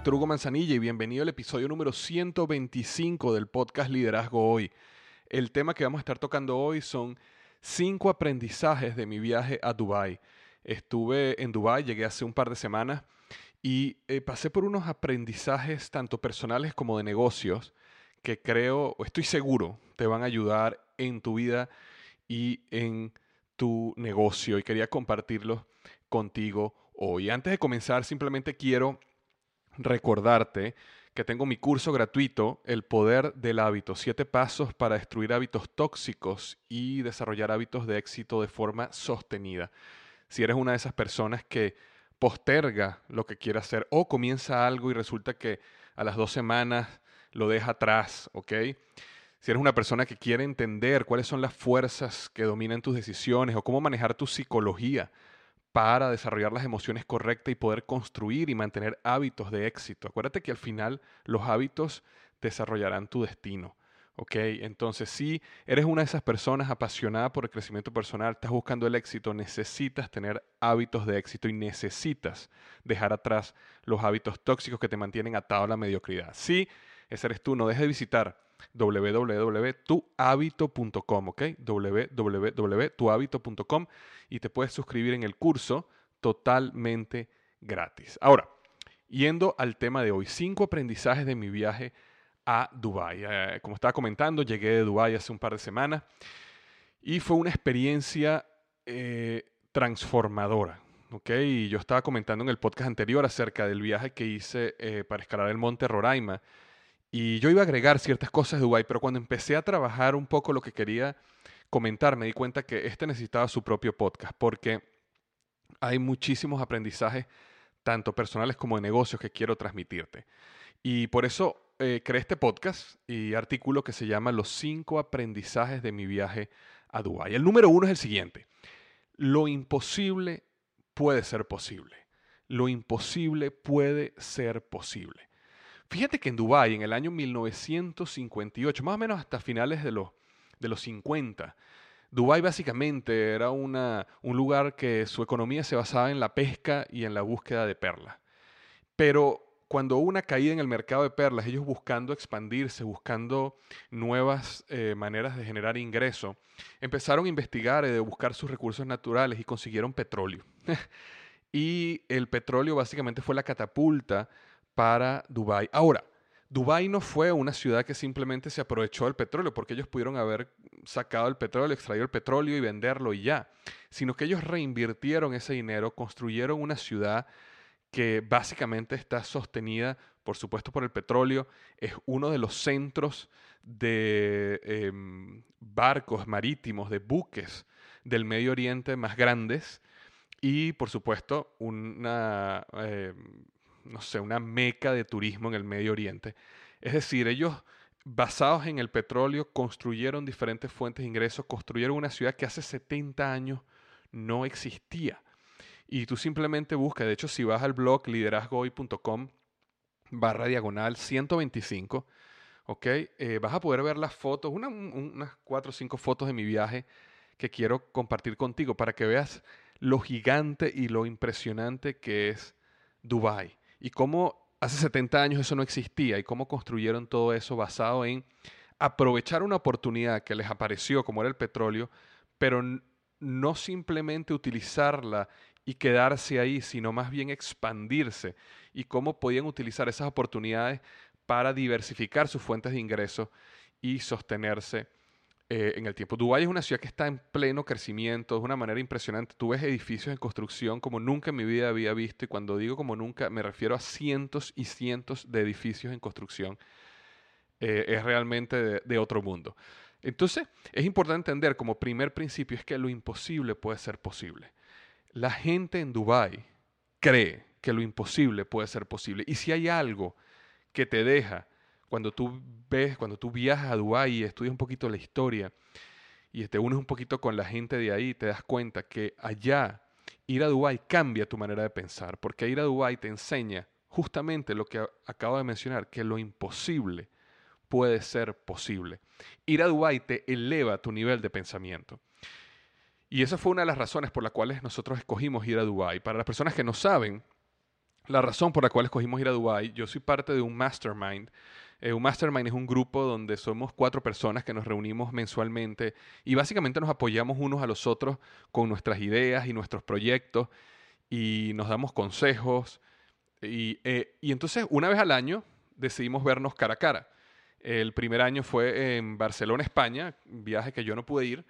Víctor Hugo Manzanilla y bienvenido al episodio número 125 del podcast Liderazgo Hoy. El tema que vamos a estar tocando hoy son cinco aprendizajes de mi viaje a Dubái. Estuve en Dubái, llegué hace un par de semanas y eh, pasé por unos aprendizajes tanto personales como de negocios que creo, o estoy seguro, te van a ayudar en tu vida y en tu negocio y quería compartirlos contigo hoy. Antes de comenzar, simplemente quiero recordarte que tengo mi curso gratuito, El Poder del Hábito, siete pasos para destruir hábitos tóxicos y desarrollar hábitos de éxito de forma sostenida. Si eres una de esas personas que posterga lo que quiere hacer o comienza algo y resulta que a las dos semanas lo deja atrás, ¿ok? Si eres una persona que quiere entender cuáles son las fuerzas que dominan tus decisiones o cómo manejar tu psicología para desarrollar las emociones correctas y poder construir y mantener hábitos de éxito. Acuérdate que al final los hábitos desarrollarán tu destino. ¿Ok? Entonces, si eres una de esas personas apasionada por el crecimiento personal, estás buscando el éxito, necesitas tener hábitos de éxito y necesitas dejar atrás los hábitos tóxicos que te mantienen atado a la mediocridad. Si ese eres tú, no dejes de visitar www.tuhabito.com, ¿ok? www.tuhabito.com y te puedes suscribir en el curso totalmente gratis. Ahora, yendo al tema de hoy, cinco aprendizajes de mi viaje a Dubái. Eh, como estaba comentando, llegué de Dubái hace un par de semanas y fue una experiencia eh, transformadora. Y yo estaba comentando en el podcast anterior acerca del viaje que hice eh, para escalar el monte Roraima y yo iba a agregar ciertas cosas de Dubái, pero cuando empecé a trabajar un poco lo que quería comentar, me di cuenta que este necesitaba su propio podcast, porque hay muchísimos aprendizajes, tanto personales como de negocios, que quiero transmitirte. Y por eso eh, creé este podcast y artículo que se llama Los cinco aprendizajes de mi viaje a Dubái. El número uno es el siguiente. Lo imposible puede ser posible. Lo imposible puede ser posible. Fíjate que en Dubái, en el año 1958, más o menos hasta finales de los, de los 50, Dubái básicamente era una, un lugar que su economía se basaba en la pesca y en la búsqueda de perlas. Pero cuando hubo una caída en el mercado de perlas, ellos buscando expandirse, buscando nuevas eh, maneras de generar ingreso, empezaron a investigar y a buscar sus recursos naturales y consiguieron petróleo. y el petróleo básicamente fue la catapulta para Dubái. Ahora, Dubái no fue una ciudad que simplemente se aprovechó del petróleo, porque ellos pudieron haber sacado el petróleo, extraído el petróleo y venderlo y ya, sino que ellos reinvirtieron ese dinero, construyeron una ciudad que básicamente está sostenida, por supuesto, por el petróleo, es uno de los centros de em, barcos marítimos, de buques del Medio Oriente más grandes y, por supuesto, una, em, no sé, una meca de turismo en el Medio Oriente. Es decir, ellos, basados en el petróleo, construyeron diferentes fuentes de ingresos, construyeron una ciudad que hace 70 años no existía. Y tú simplemente buscas, de hecho, si vas al blog liderazgohoy.com barra diagonal 125, ¿ok? Eh, vas a poder ver las fotos, unas cuatro o cinco fotos de mi viaje que quiero compartir contigo para que veas lo gigante y lo impresionante que es Dubai y cómo hace 70 años eso no existía y cómo construyeron todo eso basado en aprovechar una oportunidad que les apareció como era el petróleo, pero no simplemente utilizarla y quedarse ahí, sino más bien expandirse y cómo podían utilizar esas oportunidades para diversificar sus fuentes de ingresos y sostenerse eh, en el tiempo. Dubái es una ciudad que está en pleno crecimiento de una manera impresionante. Tú ves edificios en construcción como nunca en mi vida había visto y cuando digo como nunca me refiero a cientos y cientos de edificios en construcción. Eh, es realmente de otro mundo. Entonces, es importante entender como primer principio es que lo imposible puede ser posible. La gente en Dubái cree que lo imposible puede ser posible. Y si hay algo que te deja cuando tú ves, cuando tú viajas a Dubái y estudias un poquito la historia y te unes un poquito con la gente de ahí, te das cuenta que allá ir a Dubái cambia tu manera de pensar, porque ir a Dubái te enseña justamente lo que acabo de mencionar, que lo imposible puede ser posible. Ir a Dubái te eleva tu nivel de pensamiento. Y esa fue una de las razones por las cuales nosotros escogimos ir a Dubái. Para las personas que no saben, la razón por la cual escogimos ir a Dubái, yo soy parte de un mastermind. Eh, un mastermind es un grupo donde somos cuatro personas que nos reunimos mensualmente y básicamente nos apoyamos unos a los otros con nuestras ideas y nuestros proyectos y nos damos consejos. Y, eh, y entonces una vez al año decidimos vernos cara a cara. El primer año fue en Barcelona, España, viaje que yo no pude ir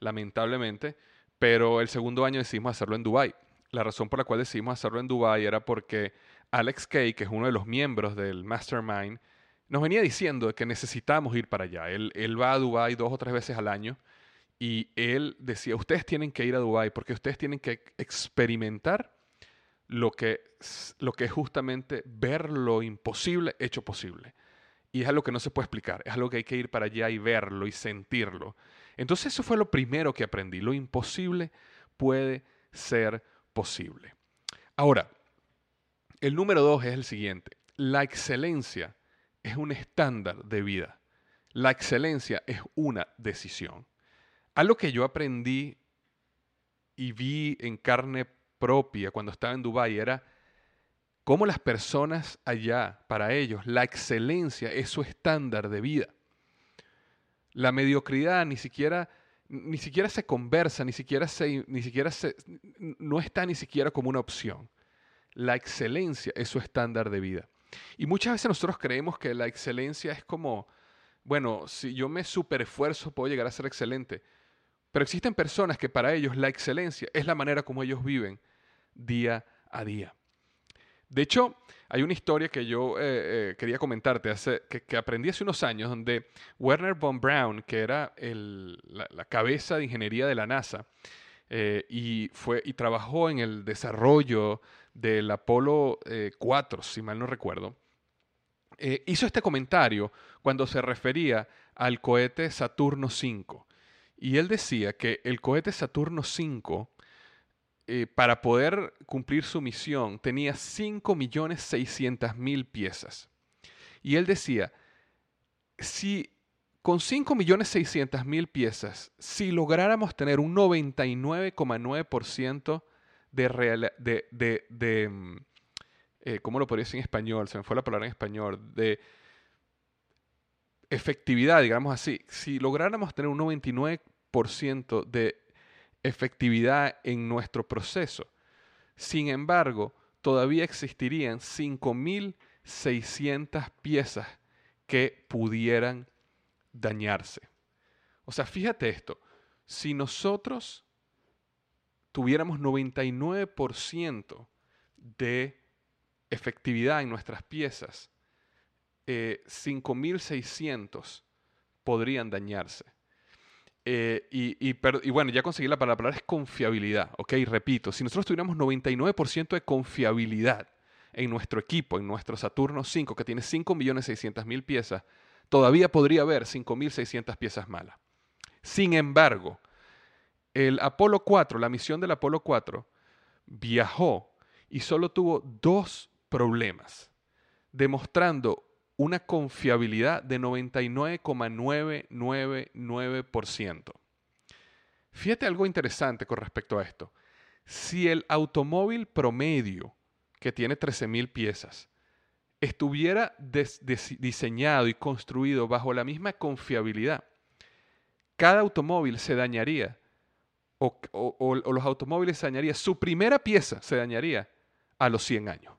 lamentablemente, pero el segundo año decidimos hacerlo en Dubai. La razón por la cual decidimos hacerlo en Dubai era porque Alex Kay, que es uno de los miembros del Mastermind, nos venía diciendo que necesitamos ir para allá. Él, él va a Dubai dos o tres veces al año y él decía, ustedes tienen que ir a Dubai porque ustedes tienen que experimentar lo que, lo que es justamente ver lo imposible hecho posible. Y es algo que no se puede explicar, es algo que hay que ir para allá y verlo y sentirlo. Entonces eso fue lo primero que aprendí. Lo imposible puede ser posible. Ahora, el número dos es el siguiente. La excelencia es un estándar de vida. La excelencia es una decisión. Algo que yo aprendí y vi en carne propia cuando estaba en Dubái era cómo las personas allá, para ellos, la excelencia es su estándar de vida. La mediocridad ni siquiera, ni siquiera se conversa, ni siquiera, se, ni siquiera se, no está ni siquiera como una opción. La excelencia es su estándar de vida. Y muchas veces nosotros creemos que la excelencia es como, bueno, si yo me superesfuerzo puedo llegar a ser excelente. Pero existen personas que para ellos la excelencia es la manera como ellos viven día a día. De hecho, hay una historia que yo eh, eh, quería comentarte, hace, que, aprendí hace unos años, donde Werner von Braun, que era la, cabeza de ingeniería de la NASA, eh, y, fue, y trabajó en el desarrollo del Apolo 4, si mal no recuerdo, hizo este comentario cuando se refería al cohete Saturno 5. Y él decía que el cohete Saturno 5 eh, para poder cumplir su misión tenía 5.600.000 piezas. Y él decía, si con 5.600.000 piezas, si lográramos tener un 99,9% de, mm, eh, ¿cómo lo podría decir en español? Se me fue la palabra en español, de efectividad, digamos así. Si lográramos tener un 99% de efectividad en nuestro proceso, sin embargo, todavía existirían 5.600 piezas que pudieran dañarse. O sea, fíjate esto, si nosotros tuviéramos 99% de efectividad en nuestras piezas, 5.600 eh, podrían dañarse. Eh, y, bueno, ya conseguí la palabra, la palabra es confiabilidad, ¿ok? Repito, si nosotros tuviéramos 99% de confiabilidad en nuestro equipo, en nuestro Saturno 5, que tiene 5.600.000 piezas, todavía podría haber 5.600 piezas malas. Sin embargo, el Apolo 4, la misión del Apolo 4, viajó y solo tuvo dos problemas, demostrando una confiabilidad de 99,999%. Fíjate algo interesante con respecto a esto. Si el automóvil promedio, que tiene 13.000 piezas, estuviera diseñado y construido bajo la misma confiabilidad, cada automóvil se dañaría, o, los automóviles se dañarían, su primera pieza se dañaría a los 100 años.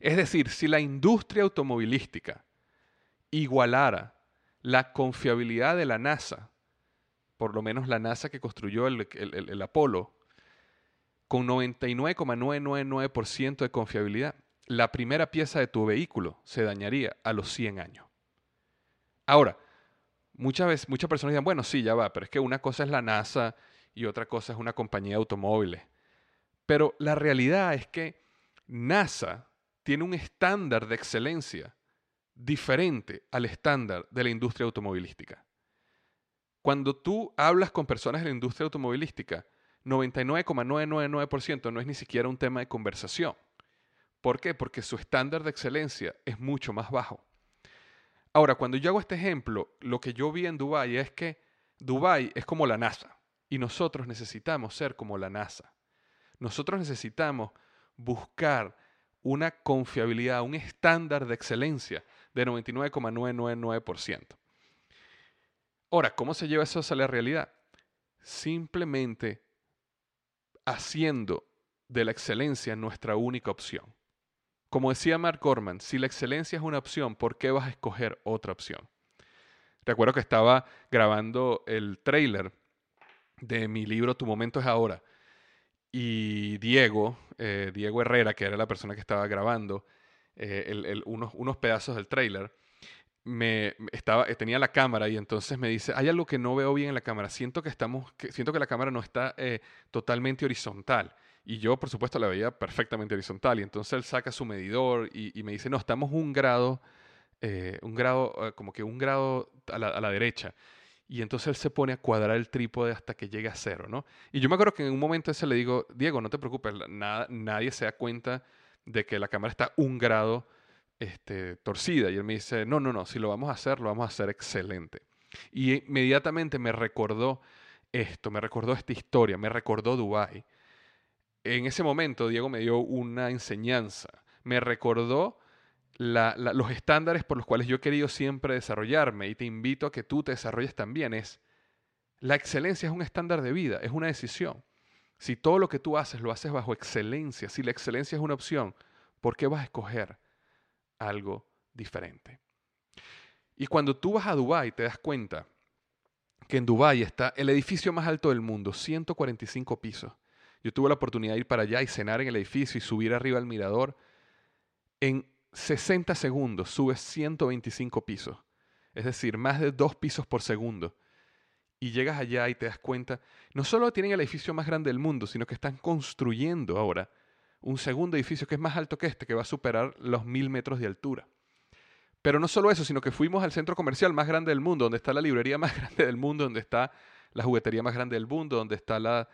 Es decir, si la industria automovilística igualara la confiabilidad de la NASA, por lo menos la NASA que construyó el, Apolo, con 99,999% de confiabilidad, la primera pieza de tu vehículo se dañaría a los 100 años. Ahora, muchas veces, muchas personas dicen, bueno, sí, ya va, pero es que una cosa es la NASA y otra cosa es una compañía de automóviles. Pero la realidad es que NASA tiene un estándar de excelencia diferente al estándar de la industria automovilística. Cuando tú hablas con personas de la industria automovilística, 99,999% no es ni siquiera un tema de conversación. ¿Por qué? Porque su estándar de excelencia es mucho más bajo. Ahora, cuando yo hago este ejemplo, lo que yo vi en Dubái es que Dubái es como la NASA y nosotros necesitamos ser como la NASA. Nosotros necesitamos buscar una confiabilidad, un estándar de excelencia de 99,999%. Ahora, ¿cómo se lleva eso a la realidad? Simplemente haciendo de la excelencia nuestra única opción. Como decía Mark Gorman, si la excelencia es una opción, ¿por qué vas a escoger otra opción? Recuerdo que estaba grabando el trailer de mi libro Tu momento es ahora y Diego, eh, Diego Herrera, que era la persona que estaba grabando eh, unos, pedazos del trailer, me estaba, eh, tenía la cámara y entonces me dice, hay algo que no veo bien en la cámara, siento que, estamos, siento que la cámara no está totalmente horizontal. Y yo, por supuesto, la veía perfectamente horizontal. Y entonces él saca su medidor y, me dice, no, estamos un grado, un grado, como que un grado a la, a la derecha y entonces él se pone a cuadrar el trípode hasta que llegue a cero, ¿no? Y yo me acuerdo que en un momento ese le digo, Diego, no te preocupes, nada, nadie se da cuenta de que la cámara está un grado este, torcida. Y él me dice, no, no, no, si lo vamos a hacer, lo vamos a hacer excelente. Y inmediatamente me recordó esto, me recordó esta historia, me recordó Dubái. En ese momento Diego me dio una enseñanza, me recordó los estándares por los cuales yo he querido siempre desarrollarme y te invito a que tú te desarrolles también es, la excelencia es un estándar de vida, es una decisión. Si todo lo que tú haces lo haces bajo excelencia, si la excelencia es una opción, ¿por qué vas a escoger algo diferente? Y cuando tú vas a Dubái te das cuenta que en Dubái está el edificio más alto del mundo, 145 pisos. Yo tuve la oportunidad de ir para allá y cenar en el edificio y subir arriba al mirador. En 60 segundos subes 125 pisos, es decir, más de dos pisos por segundo. Y llegas allá y te das cuenta, no solo tienen el edificio más grande del mundo, sino que están construyendo ahora un segundo edificio que es más alto que este, que va a superar los mil metros de altura. Pero no solo eso, sino que fuimos al centro comercial más grande del mundo, donde está la librería más grande del mundo, donde está la juguetería más grande del mundo, donde está la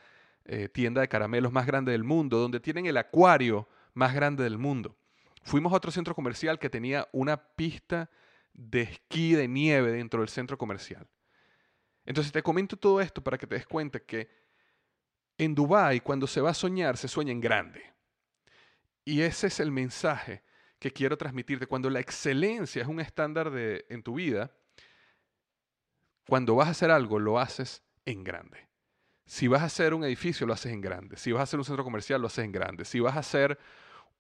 eh, tienda de caramelos más grande del mundo, donde tienen el acuario más grande del mundo. Fuimos a otro centro comercial que tenía una pista de esquí de nieve dentro del centro comercial. Entonces te comento todo esto para que te des cuenta que en Dubái cuando se va a soñar se sueña en grande. Y ese es el mensaje que quiero transmitirte. Cuando la excelencia es un estándar de, en tu vida, cuando vas a hacer algo, lo haces en grande. Si vas a hacer un edificio, lo haces en grande. Si vas a hacer un centro comercial, lo haces en grande. Si vas a hacer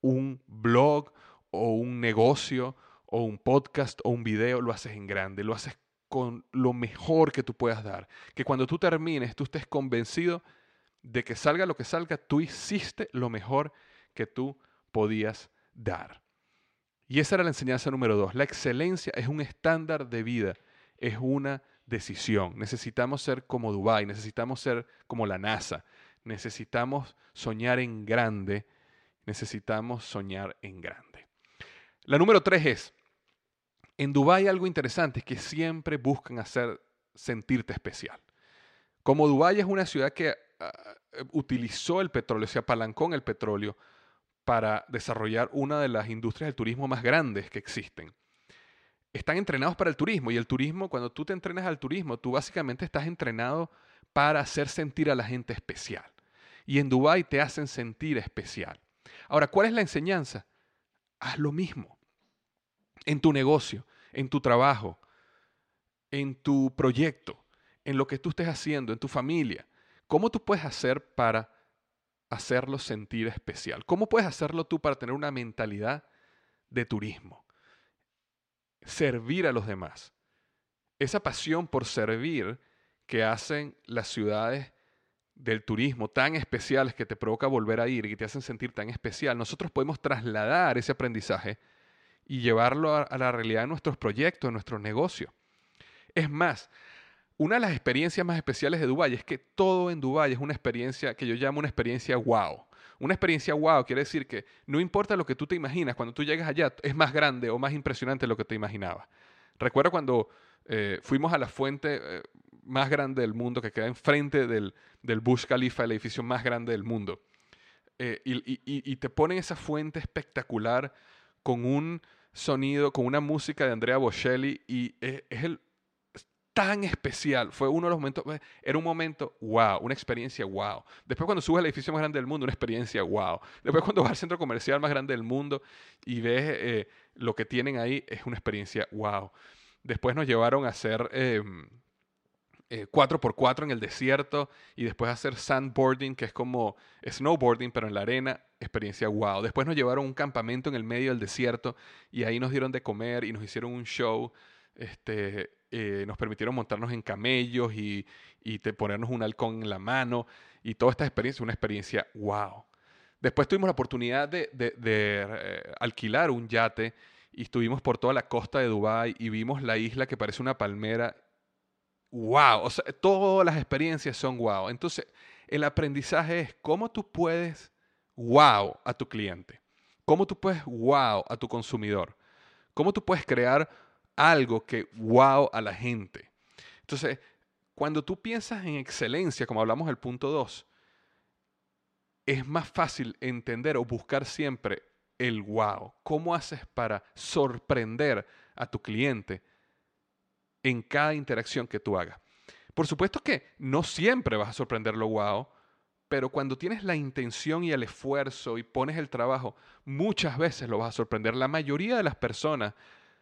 un blog o un negocio o un podcast o un video, lo haces en grande. Lo haces con lo mejor que tú puedas dar. Que cuando tú termines, tú estés convencido de que salga lo que salga, tú hiciste lo mejor que tú podías dar. Y esa era la enseñanza número dos. La excelencia es un estándar de vida, es una decisión. Necesitamos ser como Dubai, necesitamos ser como la NASA, necesitamos soñar en grande, necesitamos soñar en grande. La número tres es, en Dubai algo interesante es que siempre buscan hacer sentirte especial. Como Dubai es una ciudad que ah, utilizó el petróleo, se apalancó en el petróleo, para desarrollar una de las industrias del turismo más grandes que existen. Están entrenados para el turismo y el turismo, cuando tú te entrenas al turismo, tú básicamente estás entrenado para hacer sentir a la gente especial. Y en Dubái te hacen sentir especial. Ahora, ¿cuál es la enseñanza? Haz lo mismo. En tu negocio, en tu trabajo, en tu proyecto, en lo que tú estés haciendo, en tu familia. ¿Cómo tú puedes hacer para hacerlo sentir especial? ¿Cómo puedes hacerlo tú para tener una mentalidad de turismo? Servir a los demás. Esa pasión por servir que hacen las ciudades del turismo tan especiales que te provoca volver a ir y que te hacen sentir tan especial, nosotros podemos trasladar ese aprendizaje y llevarlo a, la realidad de nuestros proyectos, de nuestros negocios. Es más, una de las experiencias más especiales de Dubái es que todo en Dubái es una experiencia que yo llamo una experiencia wow. Una experiencia wow quiere decir que no importa lo que tú te imaginas, cuando tú llegas allá es más grande o más impresionante de lo que te imaginabas. Recuerda cuando eh, fuimos a la fuente eh, más grande del mundo que queda enfrente del, del Bush Khalifa, el edificio más grande del mundo. Eh, y, te ponen esa fuente espectacular con un sonido, con una música de Andrea Bocelli y es el tan especial. Fue uno de los momentos, eh, era un momento wow, una experiencia wow. Después cuando subes al edificio más grande del mundo, una experiencia wow. Después cuando vas al centro comercial más grande del mundo y ves eh, lo que tienen ahí, es una experiencia wow. Después nos llevaron a hacer... 4x4 em, eh, en el desierto y después hacer sandboarding, que es como snowboarding, pero en la arena, experiencia wow. Después nos llevaron a un campamento en el medio del desierto y ahí nos dieron de comer y nos hicieron un show. Este, eh, nos permitieron montarnos en camellos y, te, ponernos un halcón en la mano y toda esta experiencia, una experiencia wow. Después tuvimos la oportunidad de, eh, alquilar un yate y estuvimos por toda la costa de Dubái y vimos la isla que parece una palmera. ¡Wow! Todas las experiencias son wow. Entonces, el aprendizaje es cómo tú puedes wow a tu cliente, cómo tú puedes wow a tu consumidor, cómo tú puedes crear algo que wow a la gente. Entonces, cuando tú piensas en excelencia, como hablamos del punto 2, es más fácil entender o buscar siempre el wow. ¿Cómo haces para sorprender a tu cliente en cada interacción que tú hagas? Por supuesto que no siempre vas a sorprenderlo wow, pero cuando tienes la intención y el esfuerzo y pones el trabajo, muchas veces lo vas a sorprender. La mayoría de las personas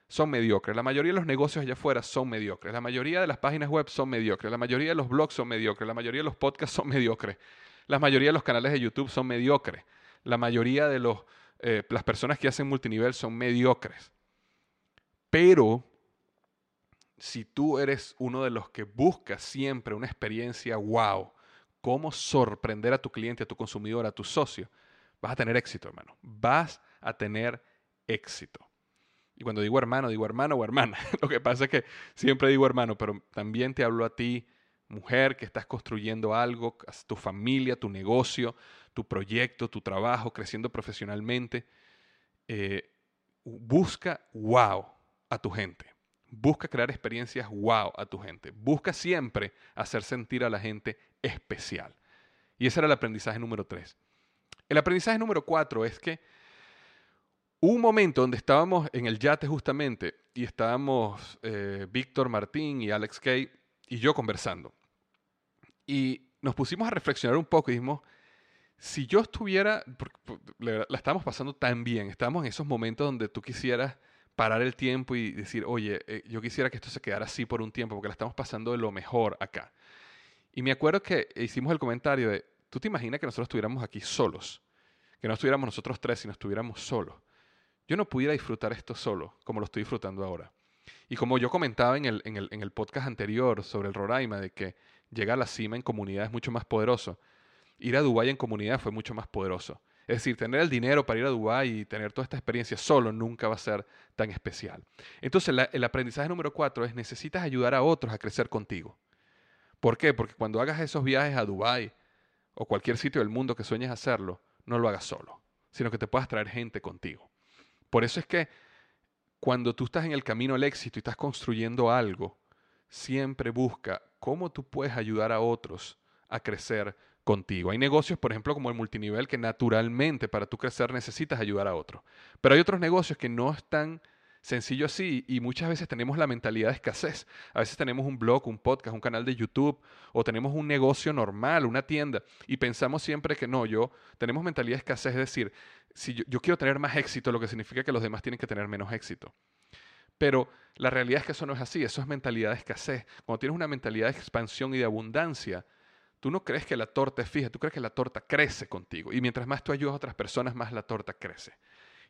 son mediocres. La mayoría de los negocios allá afuera son mediocres. La mayoría de las páginas web son mediocres. La mayoría de los blogs son mediocres. La mayoría de los podcasts son mediocres. La mayoría de los canales de YouTube son mediocres. La mayoría de los, eh, las personas que hacen multinivel son mediocres. Pero si tú eres uno de los que busca siempre una experiencia wow, cómo sorprender a tu cliente, a tu consumidor, a tu socio, vas a tener éxito, hermano. Vas a tener éxito. Y cuando digo hermano, digo hermano o hermana. Lo que pasa es que siempre digo hermano, pero también te hablo a ti, mujer, que estás construyendo algo, tu familia, tu negocio, tu proyecto, tu trabajo, creciendo profesionalmente. Eh, busca wow a tu gente. Busca crear experiencias wow a tu gente. Busca siempre hacer sentir a la gente especial. Y ese era el aprendizaje número tres. El aprendizaje número cuatro es que un momento donde estábamos en el yate justamente y estábamos eh, Víctor Martín y Alex Kay y yo conversando. Y nos pusimos a reflexionar un poco y dijimos, si yo estuviera, la estamos pasando tan bien, estamos en esos momentos donde tú quisieras parar el tiempo y decir, oye, eh, yo quisiera que esto se quedara así por un tiempo, porque la estamos pasando de lo mejor acá. Y me acuerdo que hicimos el comentario de, ¿tú te imaginas que nosotros estuviéramos aquí solos? Que no estuviéramos nosotros tres, sino estuviéramos solos. Yo no pudiera disfrutar esto solo, como lo estoy disfrutando ahora. Y como yo comentaba en el, en el, en el podcast anterior sobre el Roraima, de que llegar a la cima en comunidad es mucho más poderoso, ir a Dubái en comunidad fue mucho más poderoso. Es decir, tener el dinero para ir a Dubái y tener toda esta experiencia solo nunca va a ser tan especial. Entonces, el aprendizaje número cuatro es necesitas ayudar a otros a crecer contigo. ¿Por qué? Porque cuando hagas esos viajes a Dubái o cualquier sitio del mundo que sueñes hacerlo, no lo hagas solo, sino que te puedas traer gente contigo. Por eso es que cuando tú estás en el camino al éxito y estás construyendo algo, siempre busca cómo tú puedes ayudar a otros a crecer contigo. Hay negocios, por ejemplo, como el multinivel, que naturalmente para tú crecer necesitas ayudar a otro. Pero hay otros negocios que no están sencillo así y muchas veces tenemos la mentalidad de escasez. A veces tenemos un blog, un podcast, un canal de YouTube o tenemos un negocio normal, una tienda y pensamos siempre que no, yo tenemos mentalidad de escasez, es decir, si yo, quiero tener más éxito, lo que significa que los demás tienen que tener menos éxito. Pero la realidad es que eso no es así, eso es mentalidad de escasez. Cuando tienes una mentalidad de expansión y de abundancia, Tú no crees que la torta es fija, tú crees que la torta crece contigo. Y mientras más tú ayudas a otras personas, más la torta crece.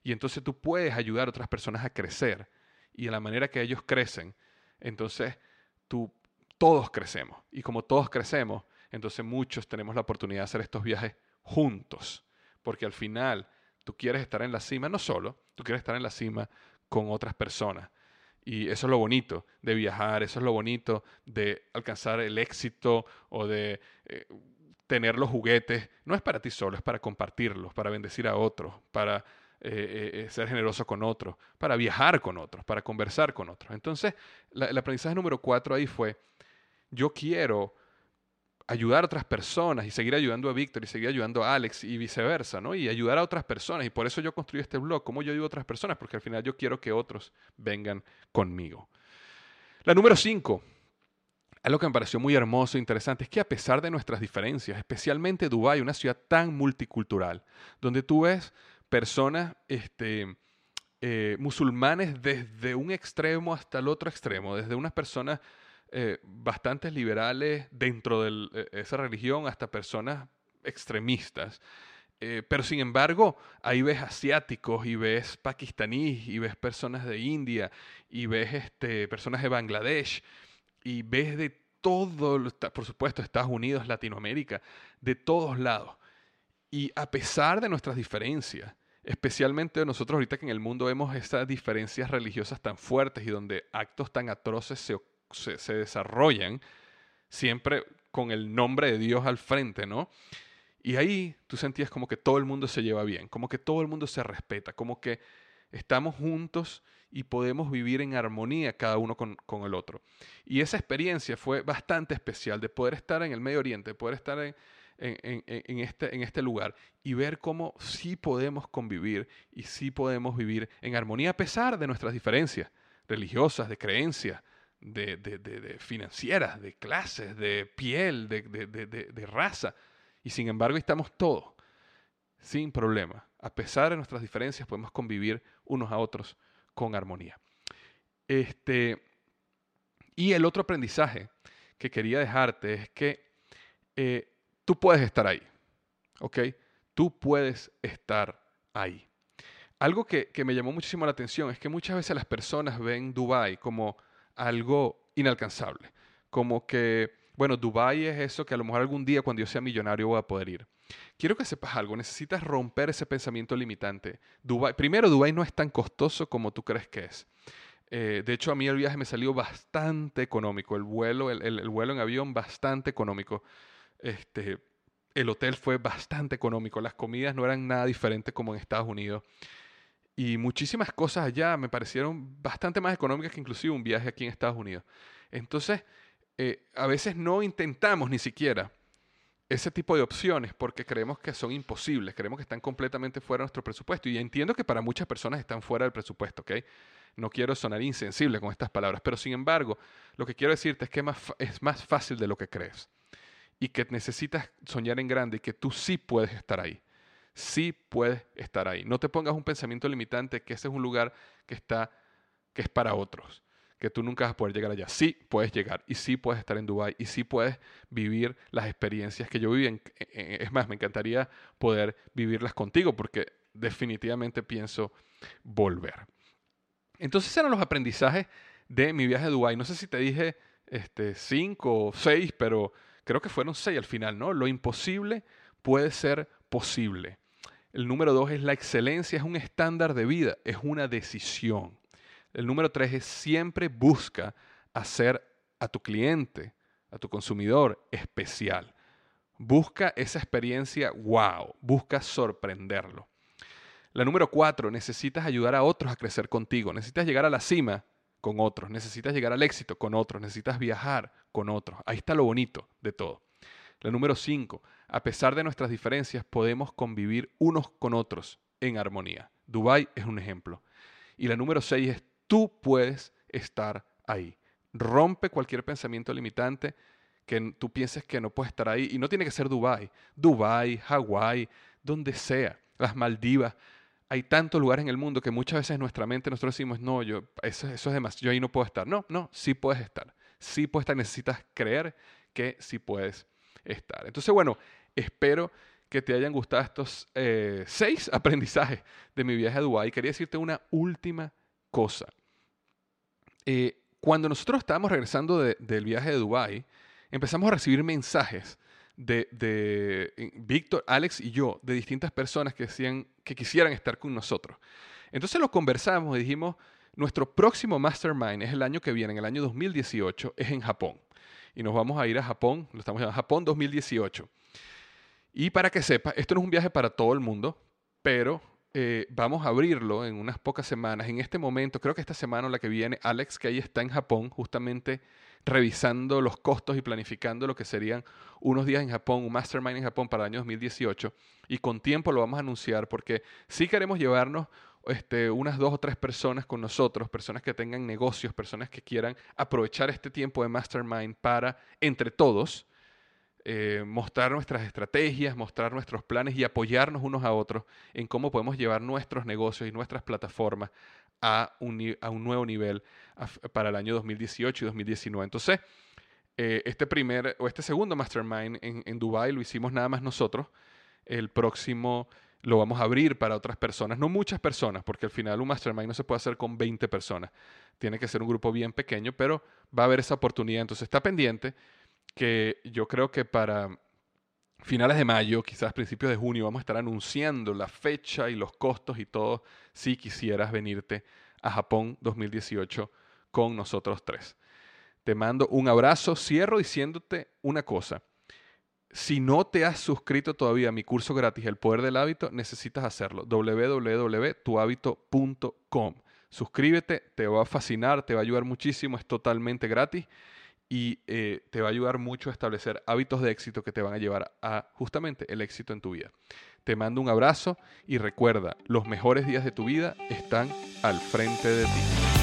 Y entonces tú puedes ayudar a otras personas a crecer. Y de la manera que ellos crecen, entonces tú, todos crecemos. Y como todos crecemos, entonces muchos tenemos la oportunidad de hacer estos viajes juntos. Porque al final tú quieres estar en la cima, no solo, tú quieres estar en la cima con otras personas. Y eso es lo bonito de viajar, eso es lo bonito de alcanzar el éxito o de eh, tener los juguetes. No es para ti solo, es para compartirlos, para bendecir a otros, para eh, eh, ser generoso con otros, para viajar con otros, para conversar con otros. Entonces, el aprendizaje número cuatro ahí fue, yo quiero ayudar a otras personas y seguir ayudando a Víctor y seguir ayudando a Alex y viceversa, ¿no? Y ayudar a otras personas. Y por eso yo construí este blog, cómo yo ayudo a otras personas, porque al final yo quiero que otros vengan conmigo. La número cinco, algo que me pareció muy hermoso e interesante, es que a pesar de nuestras diferencias, especialmente Dubái, una ciudad tan multicultural, donde tú ves personas este, eh, musulmanes desde un extremo hasta el otro extremo, desde unas personas eh, bastantes liberales dentro de eh, esa religión, hasta personas extremistas. Pero sin embargo, ahí ves asiáticos y ves pakistaníes y ves personas de India y ves este, personas de Bangladesh y ves de todo, por supuesto, Estados Unidos, Latinoamérica, de todos lados. Y a pesar de nuestras diferencias, especialmente nosotros ahorita que en el mundo vemos esas diferencias religiosas tan fuertes y donde actos tan atroces se se, desarrollan siempre con el nombre de Dios al frente, ¿no? Y ahí tú sentías como que todo el mundo se lleva bien, como que todo el mundo se respeta, como que estamos juntos y podemos vivir en armonía cada uno con, el otro. Y esa experiencia fue bastante especial de poder estar en el Medio Oriente, de poder estar en, en, este, en este lugar y ver cómo sí podemos convivir y sí podemos vivir en armonía a pesar de nuestras diferencias religiosas, de creencias, de, financieras, de clases, de piel, de, raza. Y sin embargo estamos todos sin problema. A pesar de nuestras diferencias podemos convivir unos a otros con armonía. Este, y el otro aprendizaje que quería dejarte es que eh, tú puedes estar ahí. ¿Ok? Tú puedes estar ahí. Algo que, que, me llamó muchísimo la atención es que muchas veces las personas ven Dubai como algo inalcanzable. Como que, bueno, Dubai es eso que a lo mejor algún día cuando yo sea millonario voy a poder ir. Quiero que sepas algo, necesitas romper ese pensamiento limitante. Dubai, primero, Dubai no es tan costoso como tú crees que es. Eh, de hecho, a mí el viaje me salió bastante económico. El vuelo, el, vuelo en avión, bastante económico. Este, el hotel fue bastante económico. Las comidas no eran nada diferentes como en Estados Unidos. Y muchísimas cosas allá me parecieron bastante más económicas que inclusive un viaje aquí en Estados Unidos. Entonces, eh, a veces no intentamos ni siquiera ese tipo de opciones porque creemos que son imposibles, creemos que están completamente fuera de nuestro presupuesto. Y entiendo que para muchas personas están fuera del presupuesto, ¿ok? No quiero sonar insensible con estas palabras, pero sin embargo, lo que quiero decirte es que es más fácil de lo que crees. Y que necesitas soñar en grande y que tú sí puedes estar ahí. Sí puedes estar ahí. No te pongas un pensamiento limitante que ese es un lugar que está que es para otros, que tú nunca vas a poder llegar allá. Sí puedes llegar y sí puedes estar en Dubai y sí puedes vivir las experiencias que yo viví. es más, me encantaría poder vivirlas contigo porque definitivamente pienso volver. Entonces eran los aprendizajes de mi viaje a Dubái. No sé si te dije este, cinco o seis, pero creo que fueron seis al final, ¿no? Lo imposible puede ser posible. El número dos es la excelencia, es un estándar de vida, es una decisión. El número tres es siempre busca hacer a tu cliente, a tu consumidor especial. Busca esa experiencia wow, busca sorprenderlo. La número cuatro, necesitas ayudar a otros a crecer contigo. Necesitas llegar a la cima con otros. Necesitas llegar al éxito con otros. Necesitas viajar con otros. Ahí está lo bonito de todo. La número cinco, a pesar de nuestras diferencias, podemos convivir unos con otros en armonía. Dubai es un ejemplo. Y la número seis es, tú puedes estar ahí. Rompe cualquier pensamiento limitante que tú pienses que no puedes estar ahí. Y no tiene que ser Dubai. Dubai, Hawái, donde sea. Las Maldivas hay tantos lugares en el mundo que muchas veces nuestra mente nosotros decimos, no, yo, eso, eso es demasiado, yo ahí no puedo estar. No, no, sí puedes estar. Sí puedes estar, necesitas creer que sí puedes estar. Entonces, bueno, espero que te hayan gustado estos eh, seis aprendizajes de mi viaje a Dubái. Quería decirte una última cosa. Eh, cuando nosotros estábamos regresando del viaje de Dubái, empezamos a recibir mensajes de, Víctor, Alex y yo, de distintas personas que decían quisieran estar con nosotros. Entonces lo conversamos y dijimos, nuestro próximo mastermind es el año que viene, en el año 2018, es en Japón. Y nos vamos a ir a Japón, lo estamos llamando Japón 2018. Y para que sepa, esto no es un viaje para todo el mundo, pero eh, vamos a abrirlo en unas pocas semanas. En este momento, creo que esta semana o la que viene, Alex, que ahí está en Japón, justamente revisando los costos y planificando lo que serían unos días en Japón, un mastermind en Japón para el año 2018. Y con tiempo lo vamos a anunciar porque sí queremos llevarnos este, unas dos o tres personas con nosotros, personas que tengan negocios, personas que quieran aprovechar este tiempo de mastermind para, entre todos, eh, mostrar nuestras estrategias, mostrar nuestros planes y apoyarnos unos a otros en cómo podemos llevar nuestros negocios y nuestras plataformas a un, a un nuevo nivel para el año 2018 y 2019. Entonces, eh, este primer o este segundo mastermind en, en Dubai lo hicimos nada más nosotros. El próximo lo vamos a abrir para otras personas, no muchas personas, porque al final un mastermind no se puede hacer con 20 personas. Tiene que ser un grupo bien pequeño, pero va a haber esa oportunidad. Entonces está pendiente que yo creo que para finales de mayo, quizás principios de junio, vamos a estar anunciando la fecha y los costos y todo si quisieras venirte a Japón 2018 con nosotros tres. Te mando un abrazo, cierro diciéndote una cosa. Si no te has suscrito todavía a mi curso gratis El Poder del Hábito, necesitas hacerlo. www.tuhabito.com. Suscríbete, te va a fascinar, te va a ayudar muchísimo, es totalmente gratis y eh, te va a ayudar mucho a establecer hábitos de éxito que te van a llevar a justamente el éxito en tu vida. Te mando un abrazo y recuerda, los mejores días de tu vida están al frente de ti.